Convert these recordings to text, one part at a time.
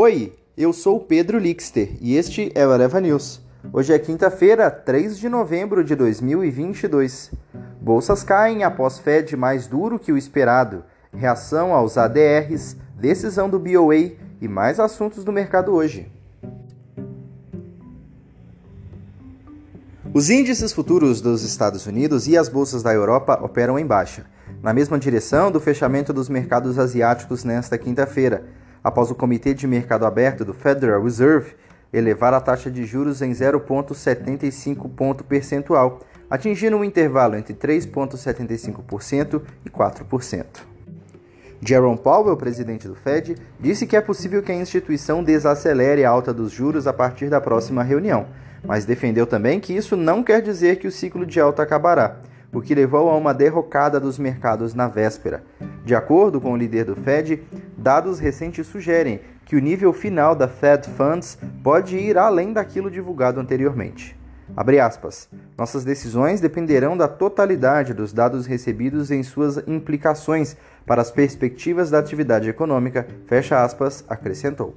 Oi, eu sou o Pedro Lixter e este é o Eleva News. Hoje é quinta-feira, 3 de novembro de 2022. Bolsas caem após Fed mais duro que o esperado, reação aos ADRs, decisão do BOA e mais assuntos do mercado hoje. Os índices futuros dos Estados Unidos e as bolsas da Europa operam em baixa, na mesma direção do fechamento dos mercados asiáticos nesta quinta-feira, após o Comitê de Mercado Aberto do Federal Reserve elevar a taxa de juros em 0,75 ponto percentual, atingindo um intervalo entre 3,75% e 4%. Jerome Powell, presidente do Fed, disse que é possível que a instituição desacelere a alta dos juros a partir da próxima reunião, mas defendeu também que isso não quer dizer que o ciclo de alta acabará, o que levou a uma derrocada dos mercados na véspera. De acordo com o líder do Fed, dados recentes sugerem que o nível final da Fed Funds pode ir além daquilo divulgado anteriormente. Abre aspas. Nossas decisões dependerão da totalidade dos dados recebidos em suas implicações para as perspectivas da atividade econômica, fecha aspas, acrescentou.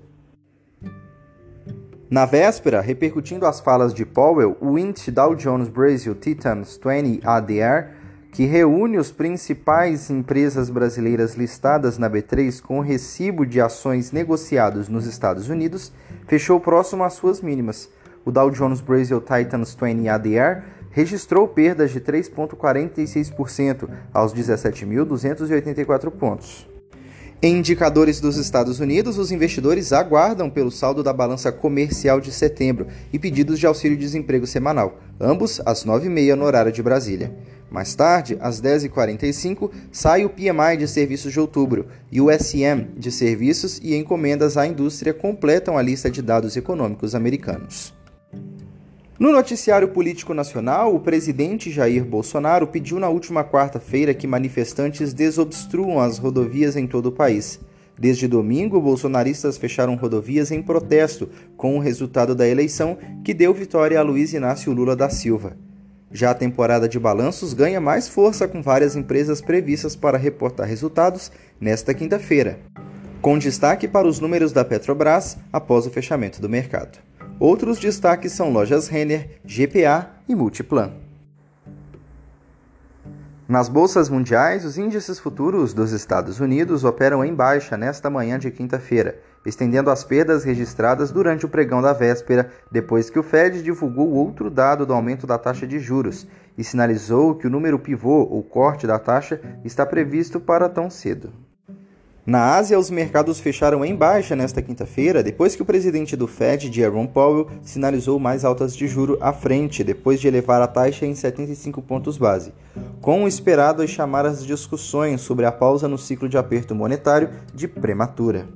Na véspera, repercutindo as falas de Powell, o índice Dow Jones Brasil Titans 20 ADR, que reúne os principais empresas brasileiras listadas na B3 com recibo de ações negociados nos Estados Unidos, fechou próximo às suas mínimas. O Dow Jones Brasil Titans 20 ADR registrou perdas de 3,46% aos 17.284 pontos. Em indicadores dos Estados Unidos, os investidores aguardam pelo saldo da balança comercial de setembro e pedidos de auxílio-desemprego semanal, ambos às 9h30 no horário de Brasília. Mais tarde, às 10h45, sai o PMI de serviços de outubro e o SM de serviços e encomendas à indústria completam a lista de dados econômicos americanos. No noticiário político nacional, o presidente Jair Bolsonaro pediu na última quarta-feira que manifestantes desobstruam as rodovias em todo o país. Desde domingo, bolsonaristas fecharam rodovias em protesto com o resultado da eleição que deu vitória a Luiz Inácio Lula da Silva. Já a temporada de balanços ganha mais força com várias empresas previstas para reportar resultados nesta quinta-feira, com destaque para os números da Petrobras após o fechamento do mercado. Outros destaques são lojas Renner, GPA e Multiplan. Nas bolsas mundiais, os índices futuros dos Estados Unidos operam em baixa nesta manhã de quinta-feira, estendendo as perdas registradas durante o pregão da véspera, depois que o Fed divulgou outro dado do aumento da taxa de juros e sinalizou que o número pivô ou corte da taxa está previsto para tão cedo. Na Ásia, os mercados fecharam em baixa nesta quinta-feira, depois que o presidente do Fed, Jerome Powell, sinalizou mais altas de juro à frente, depois de elevar a taxa em 75 pontos base, com o esperado chamar as discussões sobre a pausa no ciclo de aperto monetário de prematura.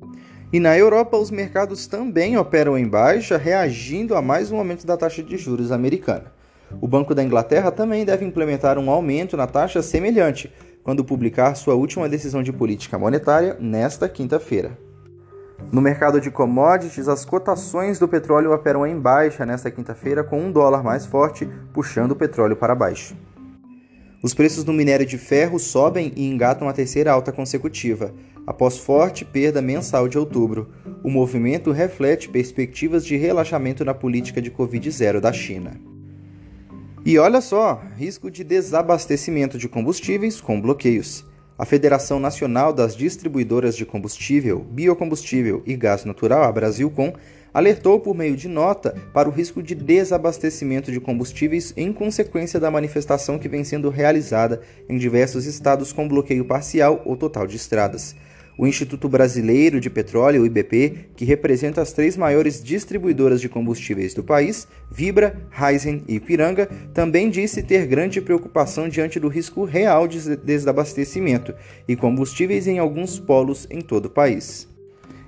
E na Europa, os mercados também operam em baixa, reagindo a mais um aumento da taxa de juros americana. O Banco da Inglaterra também deve implementar um aumento na taxa semelhante, quando publicar sua última decisão de política monetária nesta quinta-feira. No mercado de commodities, as cotações do petróleo operam em baixa nesta quinta-feira, com um dólar mais forte puxando o petróleo para baixo. Os preços do minério de ferro sobem e engatam a terceira alta consecutiva, após forte perda mensal de outubro. O movimento reflete perspectivas de relaxamento na política de Covid-0 da China. E olha só, risco de desabastecimento de combustíveis com bloqueios. A Federação Nacional das Distribuidoras de Combustível, Biocombustível e Gás Natural, a Brasilcom, alertou por meio de nota para o risco de desabastecimento de combustíveis em consequência da manifestação que vem sendo realizada em diversos estados com bloqueio parcial ou total de estradas. O Instituto Brasileiro de Petróleo, o IBP, que representa as três maiores distribuidoras de combustíveis do país, Vibra, Raizen e Ipiranga, também disse ter grande preocupação diante do risco real de desabastecimento e combustíveis em alguns polos em todo o país.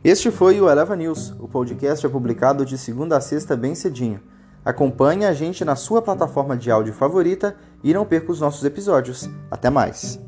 Este foi o Eleva News. O podcast é publicado de segunda a sexta bem cedinho. Acompanhe a gente na sua plataforma de áudio favorita e não perca os nossos episódios. Até mais!